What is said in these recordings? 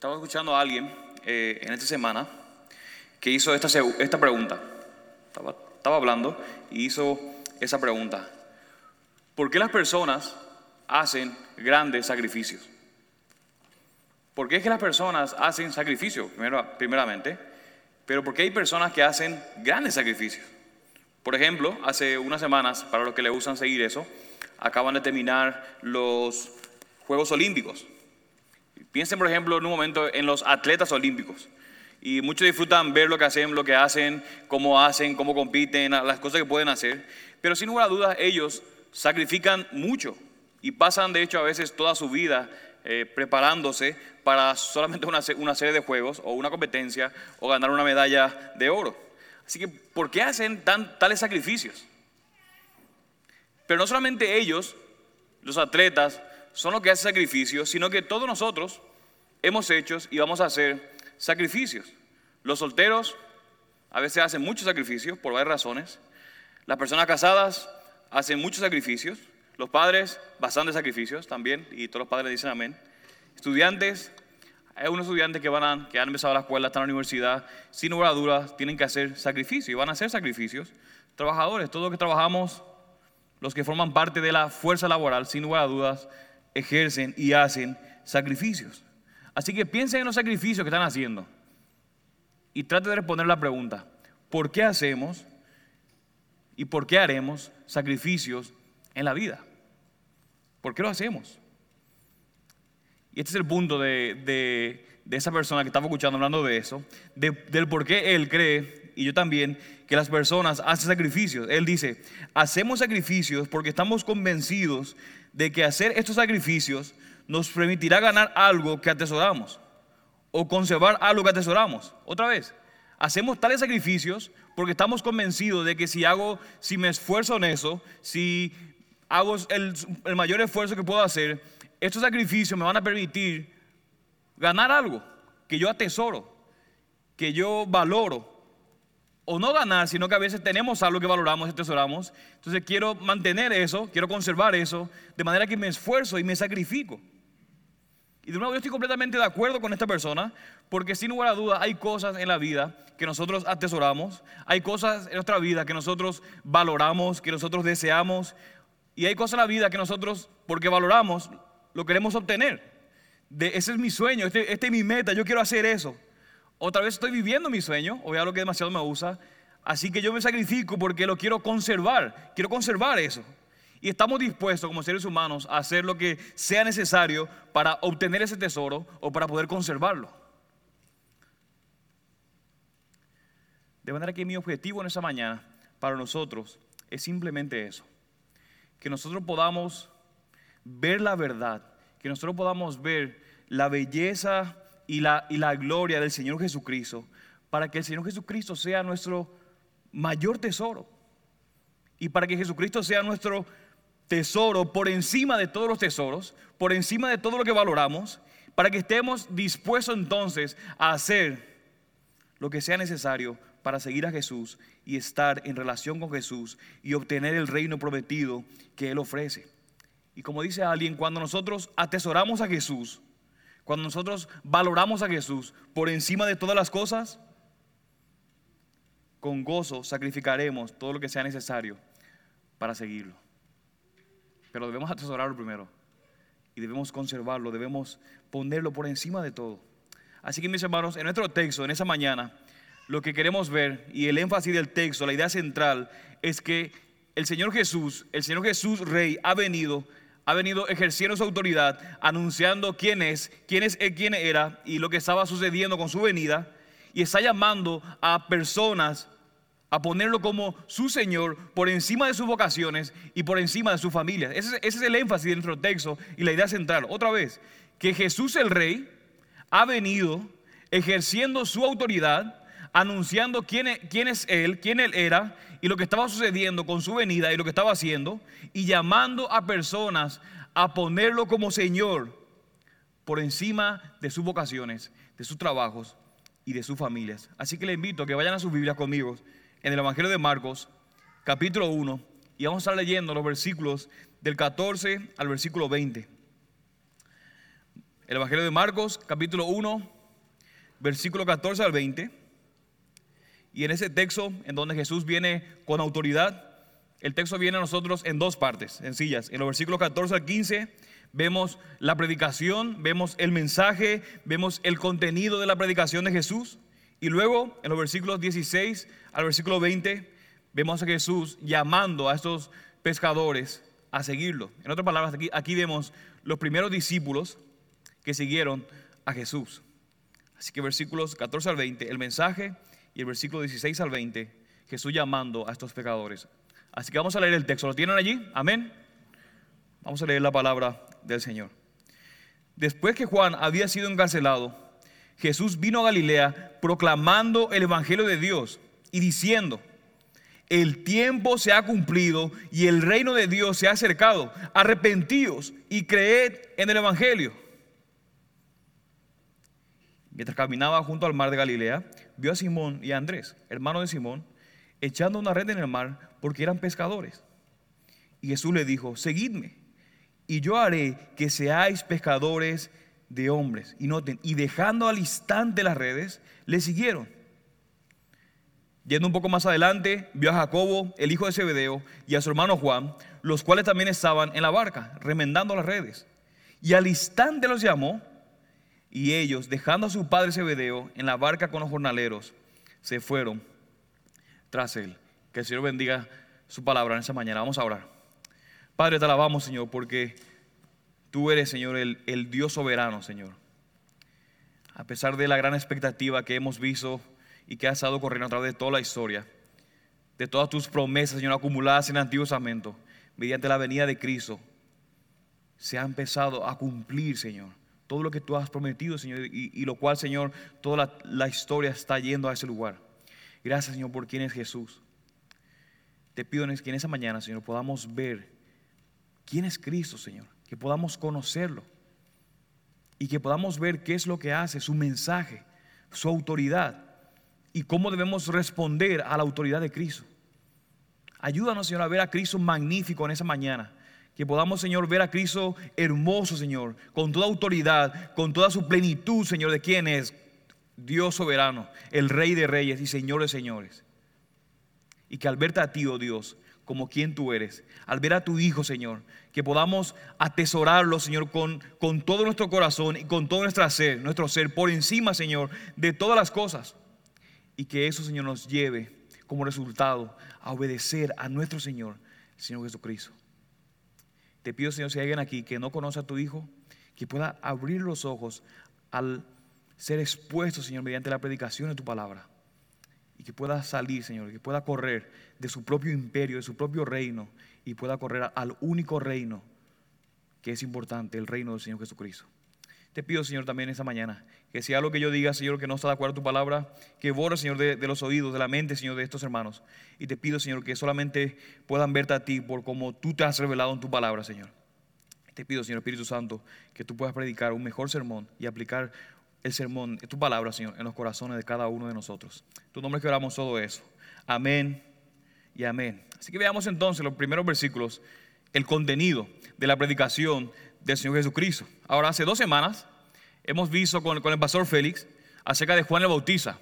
Estaba escuchando a alguien eh, en esta semana que hizo esta, esta pregunta. Estaba, estaba hablando y hizo esa pregunta. ¿Por qué las personas hacen grandes sacrificios? ¿Por qué es que las personas hacen sacrificios, primero- primeramente? Pero ¿por qué hay personas que hacen grandes sacrificios? Por ejemplo, hace unas semanas, para los que le usan seguir eso, acaban de terminar los Juegos Olímpicos. Piensen, por ejemplo, en un momento en los atletas olímpicos. Y muchos disfrutan ver lo que hacen, lo que hacen, cómo hacen, cómo compiten, las cosas que pueden hacer. Pero sin lugar a dudas, ellos sacrifican mucho y pasan, de hecho, a veces toda su vida eh, preparándose para solamente una, una serie de juegos o una competencia o ganar una medalla de oro. Así que, ¿por qué hacen tan, tales sacrificios? Pero no solamente ellos, los atletas, son los que hacen sacrificios, sino que todos nosotros hemos hecho y vamos a hacer sacrificios. Los solteros a veces hacen muchos sacrificios por varias razones. Las personas casadas hacen muchos sacrificios. Los padres, bastantes sacrificios también, y todos los padres dicen amén. Estudiantes, hay unos estudiantes que, van a- que han empezado la escuela, están en la universidad, sin lugar a dudas, tienen que hacer sacrificios y van a hacer sacrificios. Trabajadores, todos los que trabajamos, los que forman parte de la fuerza laboral, sin lugar a dudas, ejercen y hacen sacrificios. Así que piensen en los sacrificios que están haciendo y trate de responder la pregunta, ¿por qué hacemos y por qué haremos sacrificios en la vida? ¿Por qué lo hacemos? Y este es el punto de, de- de esa persona que estaba escuchando hablando de eso, de- del por qué él cree, y yo también, que las personas hacen sacrificios. Él dice, hacemos sacrificios porque estamos convencidos de que hacer estos sacrificios nos permitirá ganar algo que atesoramos o conservar algo que atesoramos. Otra vez, hacemos tales sacrificios porque estamos convencidos de que si hago, si me esfuerzo en eso, si hago el, el mayor esfuerzo que puedo hacer, estos sacrificios me van a permitir ganar algo que yo atesoro, que yo valoro. O no ganar, sino que a veces tenemos algo que valoramos y atesoramos. Entonces quiero mantener eso, quiero conservar eso, de manera que me esfuerzo y me sacrifico. Y de nuevo yo estoy completamente de acuerdo con esta persona, porque sin lugar a dudas hay cosas en la vida que nosotros atesoramos, hay cosas en nuestra vida que nosotros valoramos, que nosotros deseamos, y hay cosas en la vida que nosotros, porque valoramos, lo queremos obtener. De, ese es mi sueño, este, este es mi meta, yo quiero hacer eso. Otra vez estoy viviendo mi sueño, o lo que demasiado me usa, así que yo me sacrifico porque lo quiero conservar, quiero conservar eso. Y estamos dispuestos como seres humanos a hacer lo que sea necesario para obtener ese tesoro o para poder conservarlo. De manera que mi objetivo en esa mañana para nosotros es simplemente eso. Que nosotros podamos ver la verdad, que nosotros podamos ver la belleza y la, y la gloria del Señor Jesucristo, para que el Señor Jesucristo sea nuestro mayor tesoro y para que Jesucristo sea nuestro tesoro por encima de todos los tesoros, por encima de todo lo que valoramos, para que estemos dispuestos entonces a hacer lo que sea necesario para seguir a Jesús y estar en relación con Jesús y obtener el reino prometido que Él ofrece. Y como dice alguien, cuando nosotros atesoramos a Jesús, cuando nosotros valoramos a Jesús por encima de todas las cosas, con gozo sacrificaremos todo lo que sea necesario para seguirlo. Pero debemos atesorarlo primero y debemos conservarlo, debemos ponerlo por encima de todo. Así que mis hermanos, en nuestro texto, en esa mañana, lo que queremos ver y el énfasis del texto, la idea central es que el Señor Jesús, el Señor Jesús Rey, ha venido, ha venido ejerciendo su autoridad, anunciando quién es, quién es, eh, quién era y lo que estaba sucediendo con su venida, y está llamando a personas a ponerlo como su Señor por encima de sus vocaciones y por encima de su familia. Ese, es- ese es el énfasis de nuestro texto y la idea central. Otra vez, que Jesús el Rey ha venido ejerciendo su autoridad, anunciando quién es, quién es Él, quién Él era y lo que estaba sucediendo con su venida y lo que estaba haciendo, y llamando a personas a ponerlo como Señor por encima de sus vocaciones, de sus trabajos y de sus familias. Así que le invito a que vayan a sus Biblias conmigo en el Evangelio de Marcos, capítulo 1, y vamos a estar leyendo los versículos del 14 al versículo 20. el Evangelio de Marcos, capítulo 1, versículo 14 al 20. Y en ese texto, en donde Jesús viene con autoridad, el texto viene a nosotros en dos partes sencillas. En los versículos 14 al 15 vemos la predicación, vemos el mensaje, vemos el contenido de la predicación de Jesús. Y luego, en los versículos 16 al versículo 20, vemos a Jesús llamando a estos pescadores a seguirlo. En otras palabras, aquí, aquí vemos los primeros discípulos que siguieron a Jesús. Así que versículos 14 al 20, el mensaje y el versículo 16 al 20, Jesús llamando a estos pecadores. Así que vamos a leer el texto. ¿Lo tienen allí? Amén. Vamos a leer la palabra del Señor. Después que Juan había sido encarcelado, Jesús vino a Galilea proclamando el Evangelio de Dios y diciendo, el tiempo se ha cumplido y el reino de Dios se ha acercado. Arrepentíos y creed en el Evangelio. Mientras caminaba junto al mar de Galilea, vio a Simón y a Andrés, hermano de Simón, echando una red en el mar porque eran pescadores. Y Jesús le dijo, seguidme, y yo haré que seáis pescadores de hombres. Y noten, y dejando al instante las redes, le siguieron. Yendo un poco más adelante, vio a Jacobo, el hijo de Zebedeo, y a su hermano Juan, los cuales también estaban en la barca, remendando las redes. Y al instante los llamó, y ellos, dejando a su padre Zebedeo en la barca con los jornaleros, se fueron tras él. Que el Señor bendiga su palabra en esa mañana. Vamos a orar. Padre, te alabamos, Señor, porque tú eres, Señor, el, Dios soberano, Señor. A pesar de la gran expectativa que hemos visto y que has estado corriendo a través de toda la historia, de todas tus promesas, Señor, acumuladas en el Antiguo Testamento, mediante la venida de Cristo, se ha empezado a cumplir, Señor, todo lo que tú has prometido, Señor, y, lo cual, Señor, toda la, la, historia está yendo a ese lugar. Gracias, Señor, por quién es Jesús. Te pido que en esa mañana, Señor, podamos ver quién es Cristo, Señor, que podamos conocerlo y que podamos ver qué es lo que hace, su mensaje, su autoridad y cómo debemos responder a la autoridad de Cristo. Ayúdanos, Señor, a ver a Cristo magnífico en esa mañana. Que podamos, Señor, ver a Cristo hermoso, Señor, con toda autoridad, con toda su plenitud, Señor, de quién es Dios soberano, el Rey de Reyes y Señor de Señores. Y que al verte a ti, oh Dios, como quien tú eres, al ver a tu Hijo, Señor, que podamos atesorarlo, Señor, con, con todo nuestro corazón y con todo nuestro ser, nuestro ser por encima, Señor, de todas las cosas y que eso, Señor, nos lleve como resultado a obedecer a nuestro Señor, Señor Jesucristo. Te pido, Señor, si hay alguien aquí que no conoce a tu Hijo, que pueda abrir los ojos al ser expuesto, Señor, mediante la predicación de tu palabra. Y que pueda salir, Señor, que pueda correr de su propio imperio, de su propio reino, y pueda correr al único reino que es importante, el reino del Señor Jesucristo. Te pido, Señor, también esta mañana, que si algo que yo diga, Señor, que no está de acuerdo a tu palabra, que borre, Señor, de, los oídos, de la mente, Señor, de estos hermanos. Y te pido, Señor, que solamente puedan verte a ti por como tú te has revelado en tu palabra, Señor. Te pido, Señor Espíritu Santo, que tú puedas predicar un mejor sermón y aplicar el sermón, tu palabra, Señor, en los corazones de cada uno de nosotros. Tu nombre es que oramos todo eso. Amén y amén. Así que veamos entonces los primeros versículos, el contenido de la predicación del Señor Jesucristo. Ahora, hace dos semanas hemos visto con, el pastor Félix acerca de Juan el Bautista.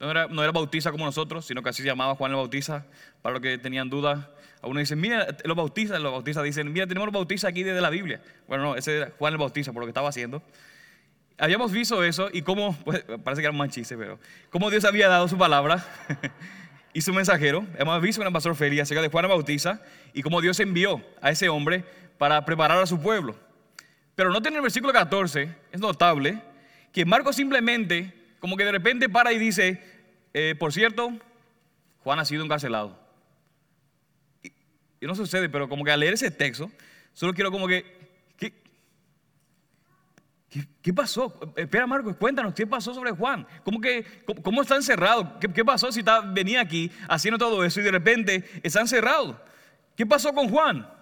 No era, bautiza como nosotros, sino que así se llamaba Juan el Bautista. Para los que tenían dudas, algunos dicen, mira, los bautistas, los bautistas dicen, mira, tenemos los bautistas aquí desde la Biblia. Bueno, no, ese era Juan el Bautista por lo que estaba haciendo. Habíamos visto eso y cómo, pues, parece que era un manchiste, pero cómo Dios había dado su palabra y su mensajero. Hemos visto con el pastor Félix acerca de Juan el Bautista y cómo Dios envió a ese hombre para preparar a su pueblo. Pero no en el versículo 14, es notable, que Marcos simplemente, como que de repente para y dice, eh, por cierto, Juan ha sido encarcelado. Y, no sucede, pero como que al leer ese texto, solo quiero como que, ¿qué, qué, pasó? Espera Marcos, cuéntanos, ¿qué pasó sobre Juan? ¿Cómo, que, cómo, está encerrado? ¿Qué, ¿Qué, pasó si está, venía aquí haciendo todo eso y de repente está encerrado? ¿Qué pasó con Juan?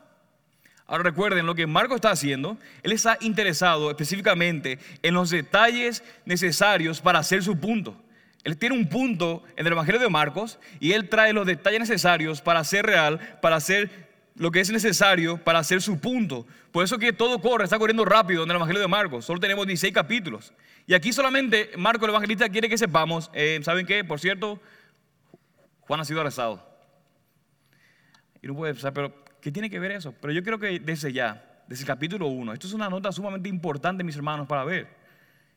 Ahora recuerden lo que Marco está haciendo. Él está interesado específicamente en los detalles necesarios para hacer su punto. Él tiene un punto en el Evangelio de Marcos y él trae los detalles necesarios para ser real, para hacer lo que es necesario para hacer su punto. Por eso que todo corre, está corriendo rápido en el Evangelio de Marcos. Solo tenemos 16 capítulos. Y aquí solamente Marco el Evangelista quiere que sepamos, eh, ¿saben qué? Por cierto, Juan ha sido arrestado. Y no puede pensar, pero ¿qué tiene que ver eso? Pero yo creo que desde ya, desde el capítulo 1, esto es una nota sumamente importante, mis hermanos, para ver.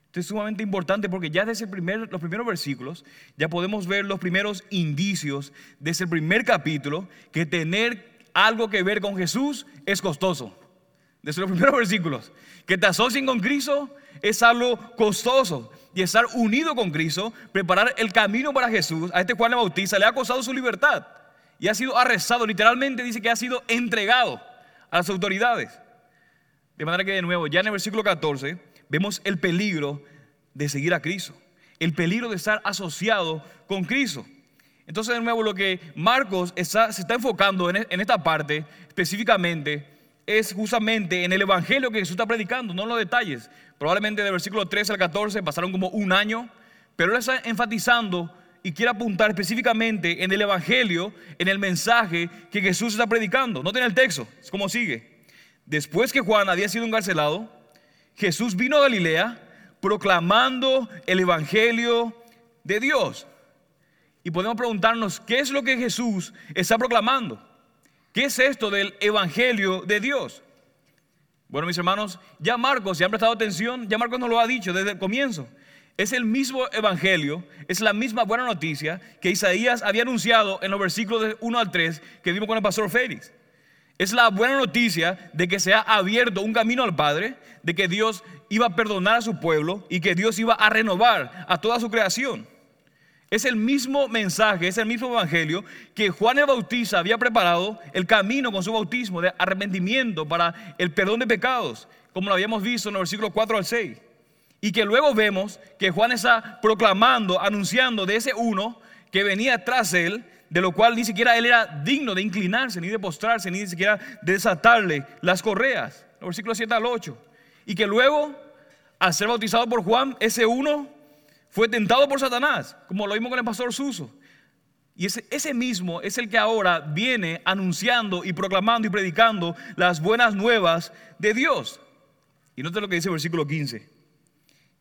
Esto es sumamente importante porque ya desde los primeros versículos ya podemos ver los primeros indicios desde el primer capítulo que tener algo que ver con Jesús es costoso. Desde los primeros versículos. Que te asocien con Cristo es algo costoso. Y estar unido con Cristo, preparar el camino para Jesús, a este Juan el Bautista le ha costado su libertad. Y ha sido arrestado, literalmente dice que ha sido entregado a las autoridades. De manera que de nuevo, ya en el versículo 14, vemos el peligro de seguir a Cristo. El peligro de estar asociado con Cristo. Entonces, de nuevo, lo que Marcos se está enfocando en, en esta parte específicamente es justamente en el evangelio que Jesús está predicando, no en los detalles. Probablemente del versículo 13 al 14 pasaron como un año, pero él está enfatizando y quiere apuntar específicamente en el evangelio, en el mensaje que Jesús está predicando. No tiene el texto, es como sigue. Después que Juan había sido encarcelado, Jesús vino a Galilea proclamando el evangelio de Dios. Y podemos preguntarnos, ¿qué es lo que Jesús está proclamando? ¿Qué es esto del Evangelio de Dios? Bueno, mis hermanos, ya Marcos, si han prestado atención, ya Marcos nos lo ha dicho desde el comienzo. Es el mismo Evangelio, es la misma buena noticia que Isaías había anunciado en los versículos de 1 al 3 que vimos con el pastor Félix. Es la buena noticia de que se ha abierto un camino al Padre, de que Dios iba a perdonar a su pueblo y que Dios iba a renovar a toda su creación. Es el mismo mensaje, es el mismo evangelio que Juan el Bautista había preparado el camino con su bautismo de arrepentimiento para el perdón de pecados, como lo habíamos visto en los versículos 4 al 6. Y que luego vemos que Juan está proclamando, anunciando de ese uno que venía tras él, de lo cual ni siquiera él era digno de inclinarse, ni de postrarse, ni siquiera de desatarle las correas. Los versículos 7 al 8. Y que luego, al ser bautizado por Juan, ese uno fue tentado por Satanás, como lo vimos con el pastor Suso. Y ese, ese, mismo es el que ahora viene anunciando y proclamando y predicando las buenas nuevas de Dios. Y note lo que dice el versículo 15.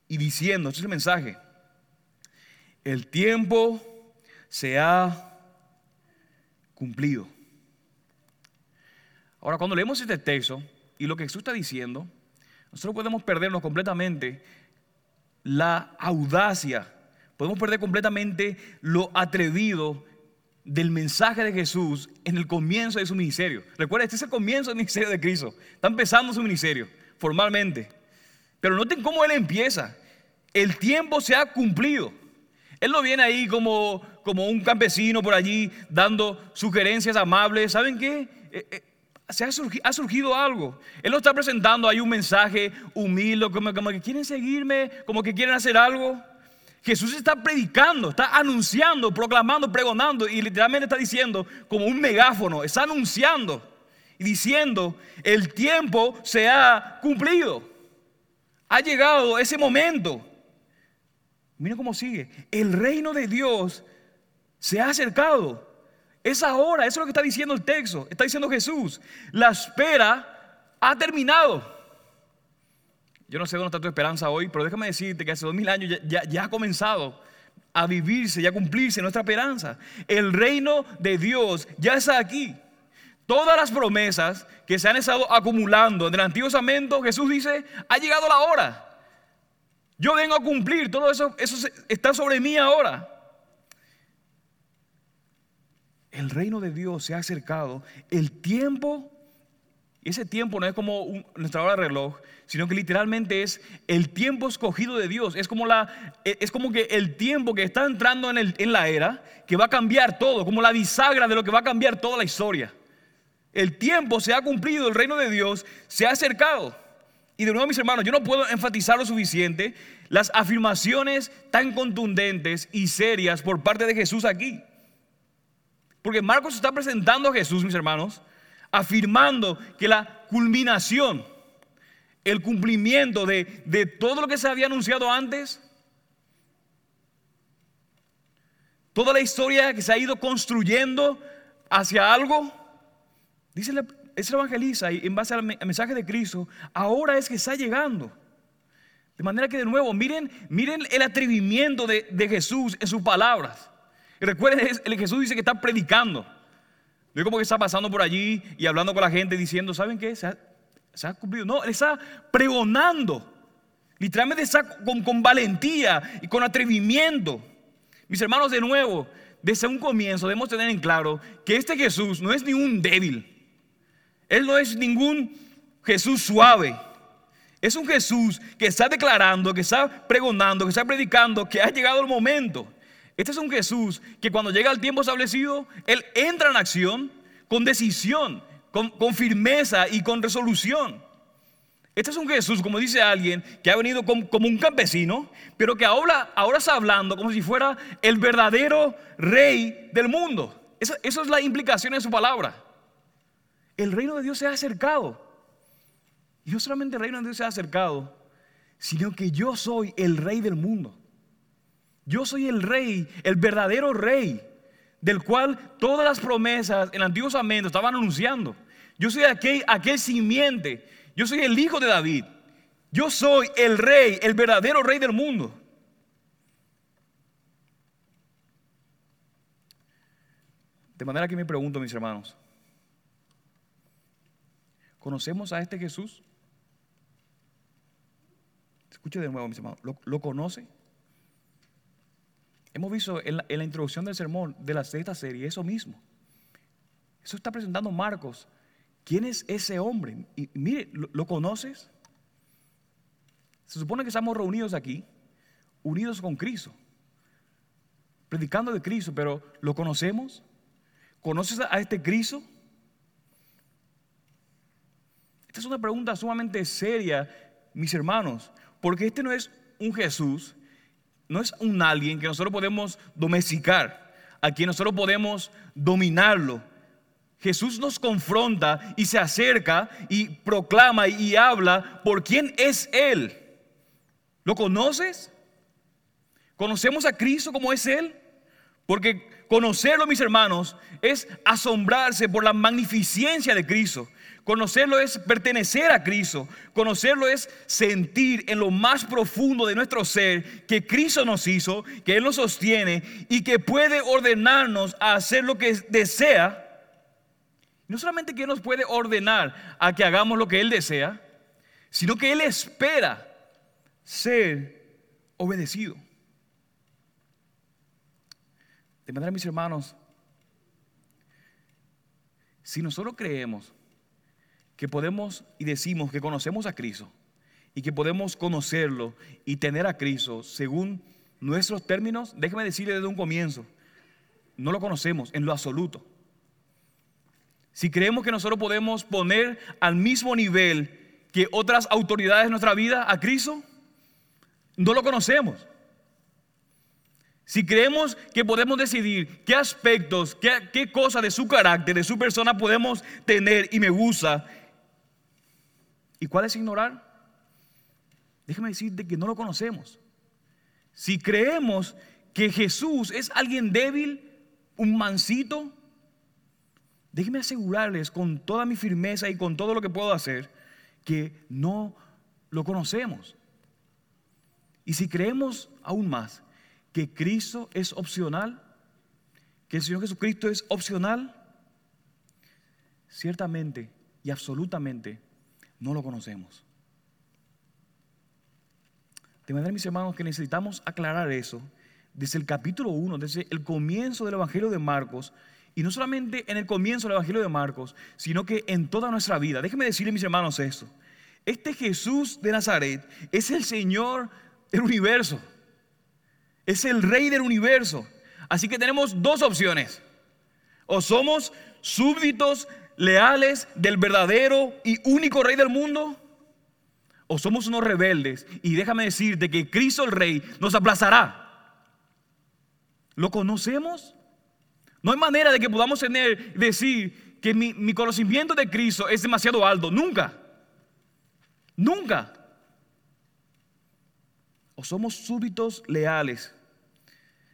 Y diciendo, este es el mensaje, el tiempo se ha cumplido. Ahora, cuando leemos este texto y lo que Jesús está diciendo, nosotros podemos perdernos completamente la audacia, podemos perder completamente lo atrevido del mensaje de Jesús en el comienzo de su ministerio. Recuerda, este es el comienzo del ministerio de Cristo. Está empezando su ministerio formalmente. Pero noten cómo Él empieza. El tiempo se ha cumplido. Él no viene ahí como, como un campesino por allí dando sugerencias amables. ¿Saben qué? Eh, eh, se ha, surgido, algo. Él lo está presentando ahí un mensaje humilde, como, como que quieren seguirme, como que quieren hacer algo. Jesús está predicando, está anunciando, proclamando, pregonando y literalmente está diciendo como un megáfono, está anunciando y diciendo, el tiempo se ha cumplido. Ha llegado ese momento. Mira cómo sigue. El reino de Dios se ha acercado. Es ahora, eso es lo que está diciendo el texto, está diciendo Jesús. La espera ha terminado. Yo no sé dónde está tu esperanza hoy, pero déjame decirte que hace dos mil años ya, ha comenzado a vivirse y a cumplirse nuestra esperanza. El reino de Dios ya está aquí. Todas las promesas que se han estado acumulando en el Antiguo Testamento, Jesús dice, ha llegado la hora. Yo vengo a cumplir, todo eso, eso está sobre mí ahora. el reino de Dios se ha acercado, el tiempo, ese tiempo no es como nuestra hora de reloj, sino que literalmente es el tiempo escogido de Dios, es como, la, es como que el tiempo que está entrando en, el, en la era, que va a cambiar todo, como la bisagra de lo que va a cambiar toda la historia. El tiempo se ha cumplido, el reino de Dios se ha acercado. Y de nuevo, mis hermanos, yo no puedo enfatizar lo suficiente las afirmaciones tan contundentes y serias por parte de Jesús aquí. Porque Marcos está presentando a Jesús, mis hermanos, afirmando que la culminación, el cumplimiento de, todo lo que se había anunciado antes, toda la historia que se ha ido construyendo hacia algo, Dice, es el evangeliza y en base al mensaje de Cristo, ahora es que está llegando. De manera que de nuevo, miren, miren el atrevimiento de, Jesús en sus palabras. Y recuerden, el Jesús dice que está predicando. No es como que está pasando por allí y hablando con la gente diciendo, ¿saben qué? Se ha, cumplido. No, él está pregonando. Literalmente está con, con valentía y con atrevimiento. Mis hermanos, de nuevo, desde un comienzo debemos tener en claro que este Jesús no es ningún débil. Él no es ningún Jesús suave. Es un Jesús que está declarando, que está pregonando, que está predicando, que ha llegado el momento. Este es un Jesús que cuando llega el tiempo establecido, Él entra en acción con decisión, con, firmeza y con resolución. Este es un Jesús, como dice alguien, que ha venido como, un campesino, pero que ahora, está hablando como si fuera el verdadero rey del mundo. Esa, es la implicación de su palabra. El reino de Dios se ha acercado. Y no solamente el reino de Dios se ha acercado, sino que yo soy el rey del mundo. Yo soy el rey, el verdadero rey, del cual todas las promesas en el Antiguo Testamento estaban anunciando. Yo soy aquel, aquel simiente, yo soy el hijo de David. Yo soy el rey, el verdadero rey del mundo. De manera que me pregunto, mis hermanos, ¿conocemos a este Jesús? Escuche de nuevo, mis hermanos, ¿lo, conoce? Hemos visto en la, introducción del sermón de, la, de esta serie eso mismo. Eso está presentando Marcos. ¿Quién es ese hombre? Y mire, ¿lo, conoces? Se supone que estamos reunidos aquí, unidos con Cristo, predicando de Cristo, pero ¿lo conocemos? ¿Conoces a este Cristo? Esta es una pregunta sumamente seria, mis hermanos, porque este no es un Jesús no es un alguien que nosotros podemos domesticar, a quien nosotros podemos dominarlo. Jesús nos confronta y se acerca y proclama y habla por quién es Él. ¿Lo conoces? ¿Conocemos a Cristo como es Él? Porque conocerlo, mis hermanos, es asombrarse por la magnificencia de Cristo. Conocerlo es pertenecer a Cristo. Conocerlo es sentir en lo más profundo de nuestro ser que Cristo nos hizo, que Él nos sostiene y que puede ordenarnos a hacer lo que desea. No solamente que Él nos puede ordenar a que hagamos lo que Él desea, sino que Él espera ser obedecido. De manera, mis hermanos, si nosotros creemos que podemos y decimos que conocemos a Cristo y que podemos conocerlo y tener a Cristo según nuestros términos, déjeme decirle desde un comienzo, no lo conocemos en lo absoluto. Si creemos que nosotros podemos poner al mismo nivel que otras autoridades de nuestra vida a Cristo, no lo conocemos. Si creemos que podemos decidir qué aspectos, qué, qué cosas de su carácter, de su persona podemos tener y me gusta, ¿y cuál es ignorar? Déjame decirte que no lo conocemos. Si creemos que Jesús es alguien débil, un mansito, déjenme asegurarles con toda mi firmeza y con todo lo que puedo hacer que no lo conocemos. Y si creemos aún más que Cristo es opcional, que el Señor Jesucristo es opcional, ciertamente y absolutamente no lo conocemos. De manera, mis hermanos, que necesitamos aclarar eso desde el capítulo 1, desde el comienzo del Evangelio de Marcos, y no solamente en el comienzo del Evangelio de Marcos, sino que en toda nuestra vida. Déjenme decirle, mis hermanos, esto. Este Jesús de Nazaret es el Señor del universo. Es el rey del universo. Así que tenemos dos opciones. O somos súbditos leales del verdadero y único rey del mundo. O somos unos rebeldes. Y déjame decirte que Cristo el rey nos aplazará. ¿Lo conocemos? No hay manera de que podamos tener, decir que mi, mi conocimiento de Cristo es demasiado alto. Nunca. Nunca o somos súbditos leales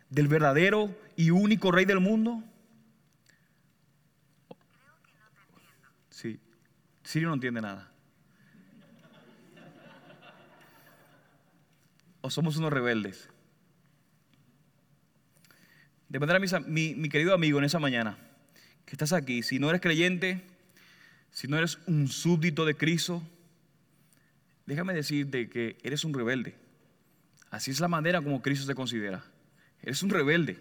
del verdadero y único rey del mundo? Sí, Sirio no entiende nada. O somos unos rebeldes. De manera, mi, mi querido amigo, en esa mañana, que estás aquí, si no eres creyente, si no eres un súbdito de Cristo, déjame decirte que eres un rebelde. Así es la manera como Cristo se considera. Eres un rebelde.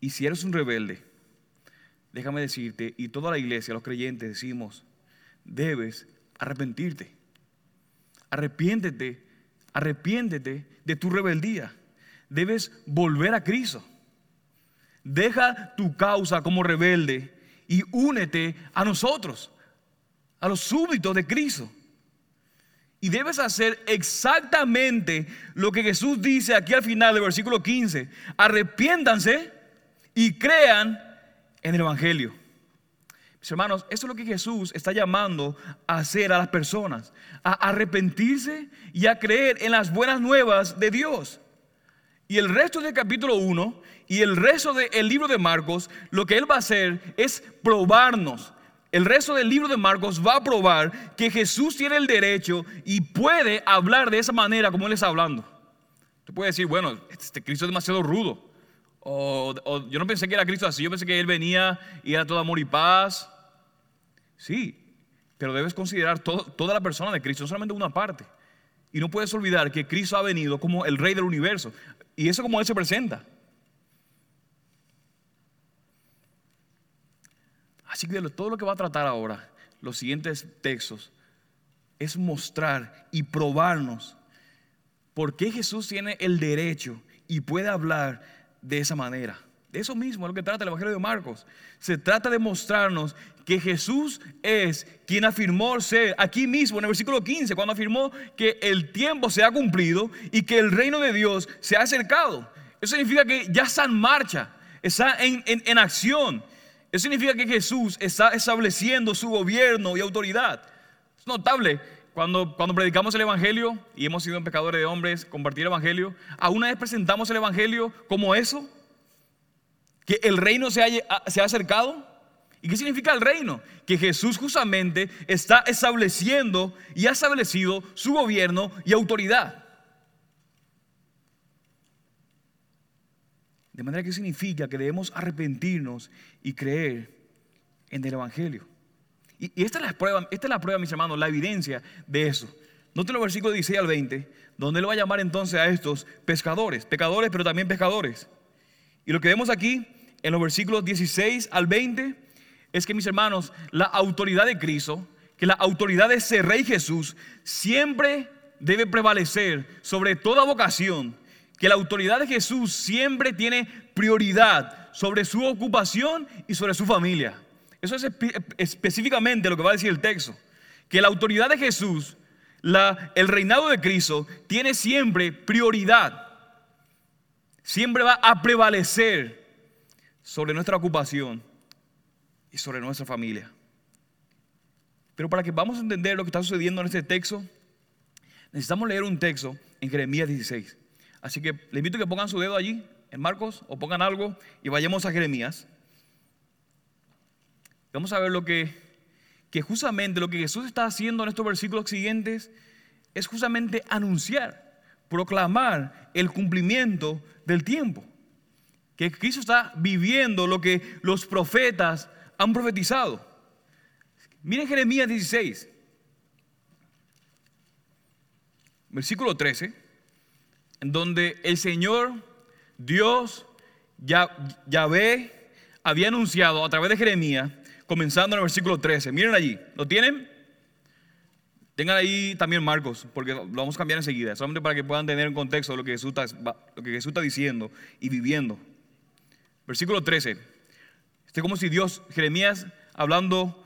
Y si eres un rebelde, déjame decirte, y toda la iglesia, los creyentes, decimos, debes arrepentirte. Arrepiéntete, arrepiéntete de tu rebeldía. Debes volver a Cristo. Deja tu causa como rebelde y únete a nosotros, a los súbditos de Cristo. Y debes hacer exactamente lo que Jesús dice aquí al final del versículo 15. Arrepiéntanse y crean en el Evangelio. Mis hermanos, eso es lo que Jesús está llamando a hacer a las personas, a arrepentirse y a creer en las buenas nuevas de Dios. Y el resto del capítulo 1 y el resto del libro de Marcos, lo que Él va a hacer es probarnos. El resto del libro de Marcos va a probar que Jesús tiene el derecho y puede hablar de esa manera como Él está hablando. Tú puedes decir, bueno, este Cristo es demasiado rudo. O, yo no pensé que era Cristo así, yo pensé que Él venía y era todo amor y paz. Sí, pero debes considerar toda la persona de Cristo, no solamente una parte. Y no puedes olvidar que Cristo ha venido como el rey del universo. Y eso como Él se presenta. Así que todo lo que va a tratar ahora, los siguientes textos, es mostrar y probarnos por qué Jesús tiene el derecho y puede hablar de esa manera. De eso mismo es lo que trata el Evangelio de Marcos. Se trata de mostrarnos que Jesús es quien afirmó ser aquí mismo en el versículo 15, cuando afirmó que el tiempo se ha cumplido y que el reino de Dios se ha acercado. Eso significa que ya está en marcha, está en, en acción. Eso significa que Jesús está estableciendo su gobierno y autoridad. Es notable cuando, cuando predicamos el Evangelio y hemos sido pecadores de hombres, compartir el Evangelio, a una vez presentamos el Evangelio como eso, que el reino se ha, se ha acercado. ¿Y qué significa el reino? Que Jesús justamente está estableciendo y ha establecido su gobierno y autoridad. De manera que significa que debemos arrepentirnos y creer en el Evangelio. Y, esta, es la prueba, esta es la prueba, mis hermanos, la evidencia de eso. Noten los versículos 16 al 20, donde él va a llamar entonces a estos pescadores, pecadores, pero también pescadores. Y lo que vemos aquí en los versículos 16 al 20 es que, mis hermanos, la autoridad de Cristo, que la autoridad de ese Rey Jesús, siempre debe prevalecer sobre toda vocación, que la autoridad de Jesús siempre tiene prioridad sobre su ocupación y sobre su familia. Eso es específicamente lo que va a decir el texto. Que la autoridad de Jesús, el reinado de Cristo, tiene siempre prioridad. Siempre va a prevalecer sobre nuestra ocupación y sobre nuestra familia. Pero para que vamos a entender lo que está sucediendo en este texto, necesitamos leer un texto en Jeremías 16. Así que le invito a que pongan su dedo allí, en Marcos, o pongan algo y vayamos a Jeremías. Vamos a ver lo que, que justamente lo que Jesús está haciendo en estos versículos siguientes es justamente anunciar, proclamar el cumplimiento del tiempo. Que Cristo está viviendo lo que los profetas han profetizado. Miren Jeremías 16, versículo 13, en donde el Señor, Dios, Yahvé, había anunciado a través de Jeremías comenzando en el versículo 13. Miren allí, ¿lo tienen? Tengan ahí también Marcos, porque lo vamos a cambiar enseguida, solamente para que puedan tener en contexto lo que Jesús está, lo que Jesús está diciendo y viviendo. Versículo 13. Este como si Dios, Jeremías hablando,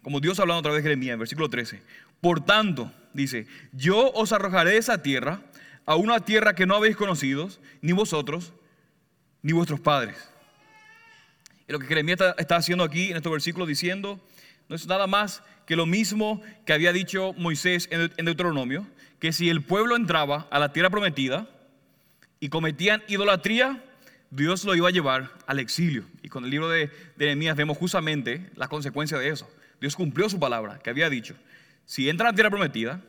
como Dios hablando a través de Jeremías, versículo 13. Por tanto, dice, yo os arrojaré de esa tierra, a una tierra que no habéis conocido, ni vosotros, ni vuestros padres y lo que Jeremías está, haciendo aquí en estos versículos diciendo no es nada más que lo mismo que había dicho Moisés en, en Deuteronomio, que si el pueblo entraba a la tierra prometida y cometían idolatría, Dios lo iba a llevar al exilio. Y con el libro de, de Nehemías vemos justamente la consecuencia de eso. Dios cumplió su palabra que había dicho. Si entran a la tierra prometida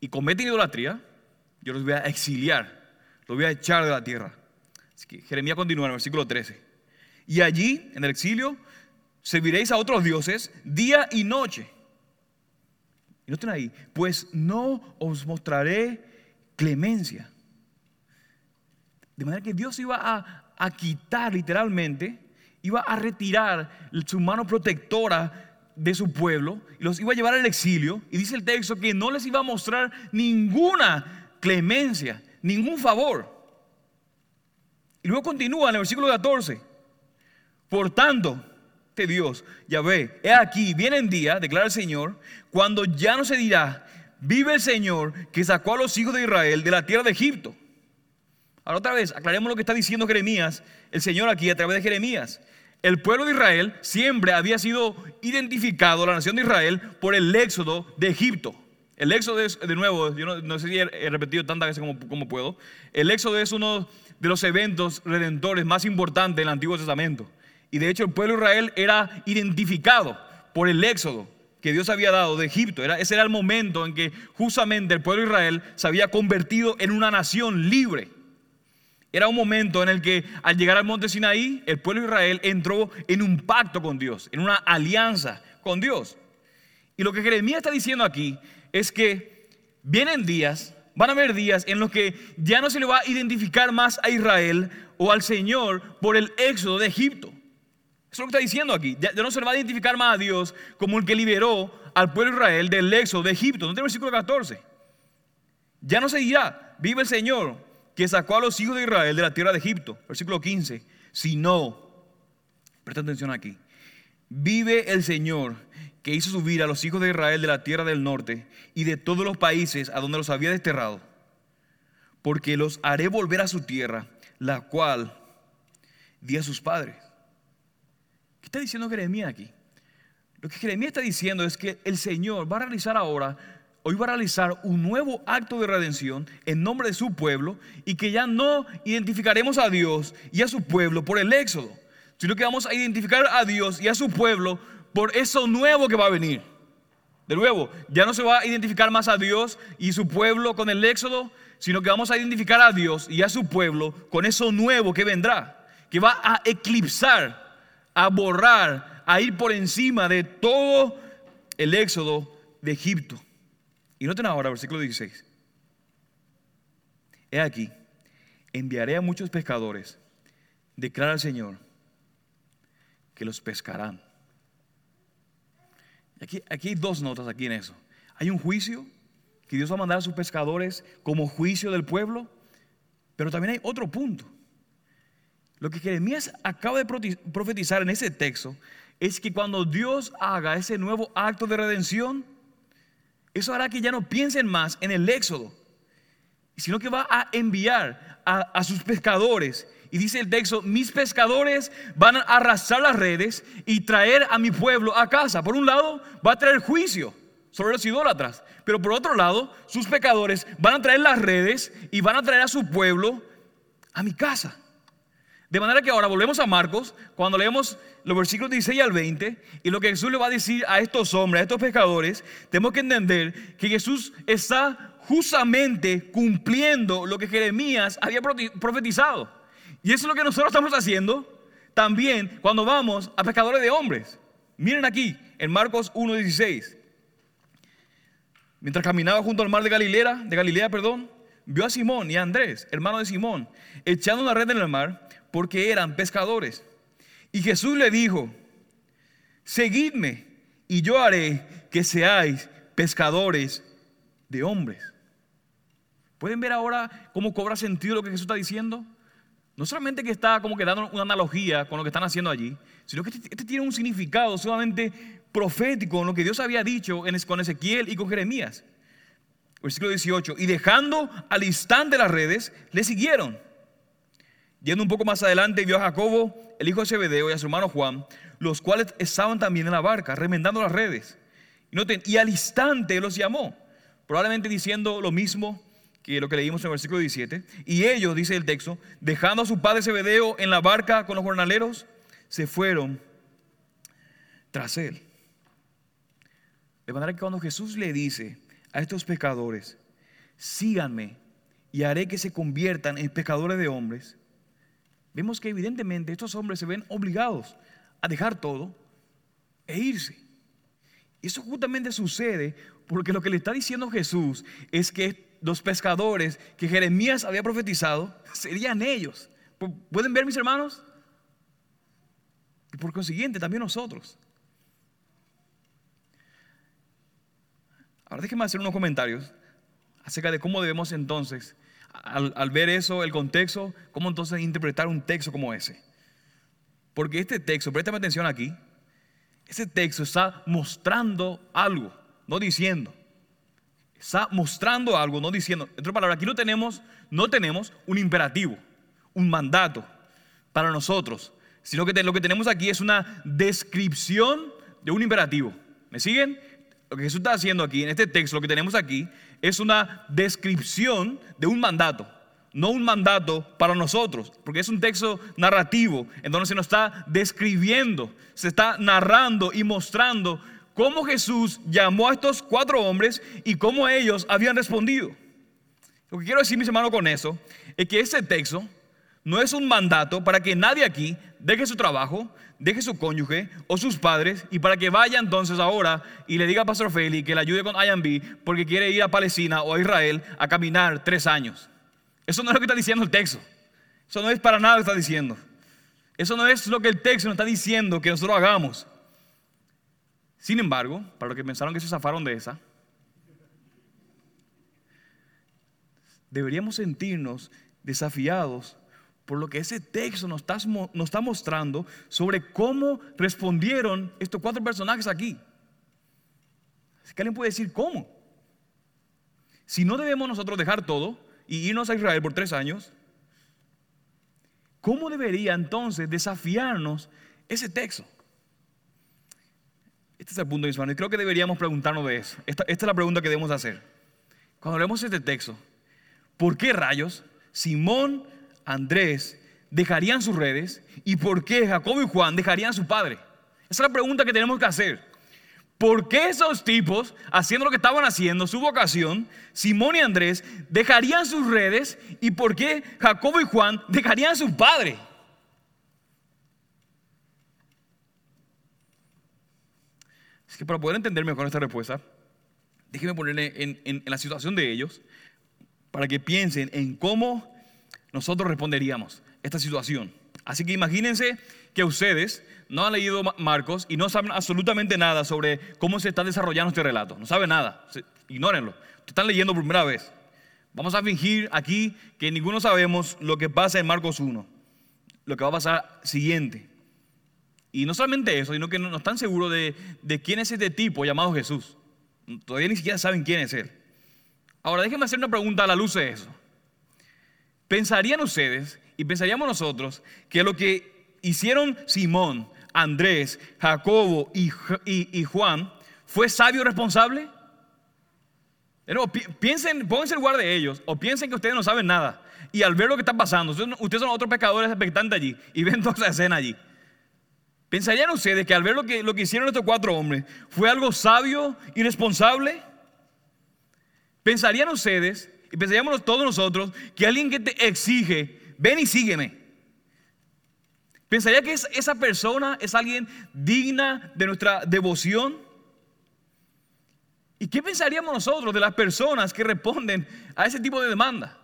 y cometen idolatría, yo los voy a exiliar, los voy a echar de la tierra. Así que Jeremías continúa en el versículo 13. Y allí, en el exilio, serviréis a otros dioses día y noche. Y no estén ahí, pues no os mostraré clemencia. De manera que Dios iba a, a quitar literalmente, iba a retirar su mano protectora de su pueblo y los iba a llevar al exilio. Y dice el texto que no les iba a mostrar ninguna clemencia, ningún favor. Y luego continúa en el versículo 14. Por tanto, de Dios, ya ve, he aquí, viene día, declara el Señor, cuando ya no se dirá, vive el Señor que sacó a los hijos de Israel de la tierra de Egipto. Ahora otra vez, aclaremos lo que está diciendo Jeremías, el Señor aquí a través de Jeremías. El pueblo de Israel siempre había sido identificado, la nación de Israel, por el éxodo de Egipto. El éxodo es, de nuevo, yo no, sé si he repetido tantas veces como, como puedo, el éxodo es uno de los eventos redentores más importantes del Antiguo Testamento. Y de hecho el pueblo de Israel era identificado por el éxodo que Dios había dado de Egipto. Era, ese era el momento en que justamente el pueblo de Israel se había convertido en una nación libre. Era un momento en el que al llegar al monte Sinaí, el pueblo de Israel entró en un pacto con Dios, en una alianza con Dios. Y lo que Jeremías está diciendo aquí es que vienen días Van a haber días en los que ya no se le va a identificar más a Israel o al Señor por el éxodo de Egipto. Eso es lo que está diciendo aquí. Ya, no se va a identificar más a Dios como el que liberó al pueblo de Israel del éxodo de Egipto. ¿Dónde el versículo 14? Ya no se dirá, vive el Señor que sacó a los hijos de Israel de la tierra de Egipto. Versículo 15. Si no, presta atención aquí. Vive el Señor que hizo subir a los hijos de Israel de la tierra del norte y de todos los países a donde los había desterrado, porque los haré volver a su tierra, la cual di a sus padres. ¿Qué está diciendo Jeremías aquí? Lo que Jeremías está diciendo es que el Señor va a realizar ahora, hoy va a realizar un nuevo acto de redención en nombre de su pueblo y que ya no identificaremos a Dios y a su pueblo por el éxodo, sino que vamos a identificar a Dios y a su pueblo por eso nuevo que va a venir. De nuevo, ya no se va a identificar más a Dios y su pueblo con el éxodo, sino que vamos a identificar a Dios y a su pueblo con eso nuevo que vendrá, que va a eclipsar, a borrar, a ir por encima de todo el éxodo de Egipto. Y noten ahora, versículo 16. He aquí, enviaré a muchos pescadores, declara el Señor, que los pescarán. Aquí, aquí hay dos notas aquí en eso. Hay un juicio que Dios va a mandar a sus pescadores como juicio del pueblo, pero también hay otro punto. Lo que Jeremías acaba de profetizar en ese texto es que cuando Dios haga ese nuevo acto de redención, eso hará que ya no piensen más en el éxodo, sino que va a enviar a, sus pescadores y dice el texto, mis pescadores van a arrastrar las redes y traer a mi pueblo a casa. Por un lado, va a traer juicio sobre los idólatras. Pero por otro lado, sus pecadores van a traer las redes y van a traer a su pueblo a mi casa. De manera que ahora volvemos a Marcos, cuando leemos los versículos 16 al 20, y lo que Jesús le va a decir a estos hombres, a estos pescadores, tenemos que entender que Jesús está justamente cumpliendo lo que Jeremías había profetizado. Y eso es lo que nosotros estamos haciendo también cuando vamos a pescadores de hombres. Miren aquí, en Marcos 1.16. Mientras caminaba junto al mar de Galilea, de Galilea, perdón, vio a Simón y a Andrés, hermano de Simón, echando una red en el mar porque eran pescadores. Y Jesús le dijo, seguidme y yo haré que seáis pescadores de hombres. ¿Pueden ver ahora cómo cobra sentido lo que Jesús está diciendo? No solamente que está como que dando una analogía con lo que están haciendo allí, sino que este, este tiene un significado sumamente profético en lo que Dios había dicho con Ezequiel y con Jeremías. Versículo 18. Y dejando al instante las redes, le siguieron. Yendo un poco más adelante, vio a Jacobo, el hijo de Zebedeo, y a su hermano Juan, los cuales estaban también en la barca, remendando las redes. Y, noten, y al instante los llamó, probablemente diciendo lo mismo que lo que leímos en el versículo 17. Y ellos, dice el texto, dejando a su padre Zebedeo en la barca con los jornaleros, se fueron tras él. De manera que cuando Jesús le dice a estos pecadores, síganme y haré que se conviertan en pecadores de hombres, vemos que evidentemente estos hombres se ven obligados a dejar todo e irse. Eso justamente sucede porque lo que le está diciendo Jesús es que los pescadores que Jeremías había profetizado serían ellos. ¿Pueden ver mis hermanos? Y por consiguiente también nosotros. Ahora déjenme hacer unos comentarios acerca de cómo debemos entonces, al, ver eso, el contexto, cómo entonces interpretar un texto como ese. Porque este texto, préstame atención aquí, ese texto está mostrando algo, no diciendo. Está mostrando algo, no diciendo. En otras palabras, aquí no tenemos, no tenemos un imperativo, un mandato para nosotros, sino que lo que tenemos aquí es una descripción de un imperativo. ¿Me siguen? Lo que Jesús está haciendo aquí, en este texto, lo que tenemos aquí es una descripción de un mandato, no un mandato para nosotros, porque es un texto narrativo en donde se nos está describiendo, se está narrando y mostrando cómo Jesús llamó a estos cuatro hombres y cómo ellos habían respondido. Lo que quiero decir, mis hermanos, con eso es que ese texto no es un mandato para que nadie aquí deje su trabajo, deje su cónyuge o sus padres y para que vaya entonces ahora y le diga a Pastor Feli que le ayude con IMB porque quiere ir a Palestina o a Israel a caminar tres años. Eso no es lo que está diciendo el texto. Eso no es para nada lo que está diciendo. Eso no es lo que el texto nos está diciendo que nosotros hagamos. Sin embargo, para los que pensaron que se zafaron de esa, deberíamos sentirnos desafiados por lo que ese texto nos está, mostrando sobre cómo respondieron estos cuatro personajes aquí. Así que alguien puede decir, ¿cómo? Si no debemos nosotros dejar todo y irnos a Israel por tres años, ¿cómo debería entonces desafiarnos ese texto? Este es el punto, mis hermanos. Y creo que deberíamos preguntarnos de eso. Esta, es la pregunta que debemos hacer. Cuando leemos este texto, ¿por qué rayos Simón, Andrés dejarían sus redes y por qué Jacobo y Juan dejarían a su padre? Esa es la pregunta que tenemos que hacer. ¿Por qué esos tipos, haciendo lo que estaban haciendo, su vocación, Simón y Andrés, dejarían sus redes y por qué Jacobo y Juan dejarían a su padre? que para poder entender mejor esta respuesta, déjenme ponerle en, la situación de ellos para que piensen en cómo nosotros responderíamos esta situación. Así que imagínense que ustedes no han leído Marcos y no saben absolutamente nada sobre cómo se está desarrollando este relato. No saben nada. Ignórenlo. Están leyendo por primera vez. Vamos a fingir aquí que ninguno sabemos lo que pasa en Marcos 1. Lo que va a pasar siguiente. Y no solamente eso, sino que no, están seguros de, quién es este tipo llamado Jesús. Todavía ni siquiera saben quién es él. Ahora déjenme hacer una pregunta a la luz de eso. ¿Pensarían ustedes y pensaríamos nosotros que lo que hicieron Simón, Andrés, Jacobo y, Juan fue sabio y responsable? piensen, pónganse en lugar de ellos o piensen que ustedes no saben nada. Y al ver lo que está pasando, ustedes, son otros pecadores expectantes allí y ven toda esa escena allí. ¿Pensarían ustedes que al ver lo que hicieron estos cuatro hombres fue algo sabio y responsable? ¿Pensarían ustedes, y pensaríamos todos nosotros, que alguien que te exige, ven y sígueme? ¿Pensaría que esa persona es alguien digna de nuestra devoción? ¿Y qué pensaríamos nosotros de las personas que responden a ese tipo de demanda?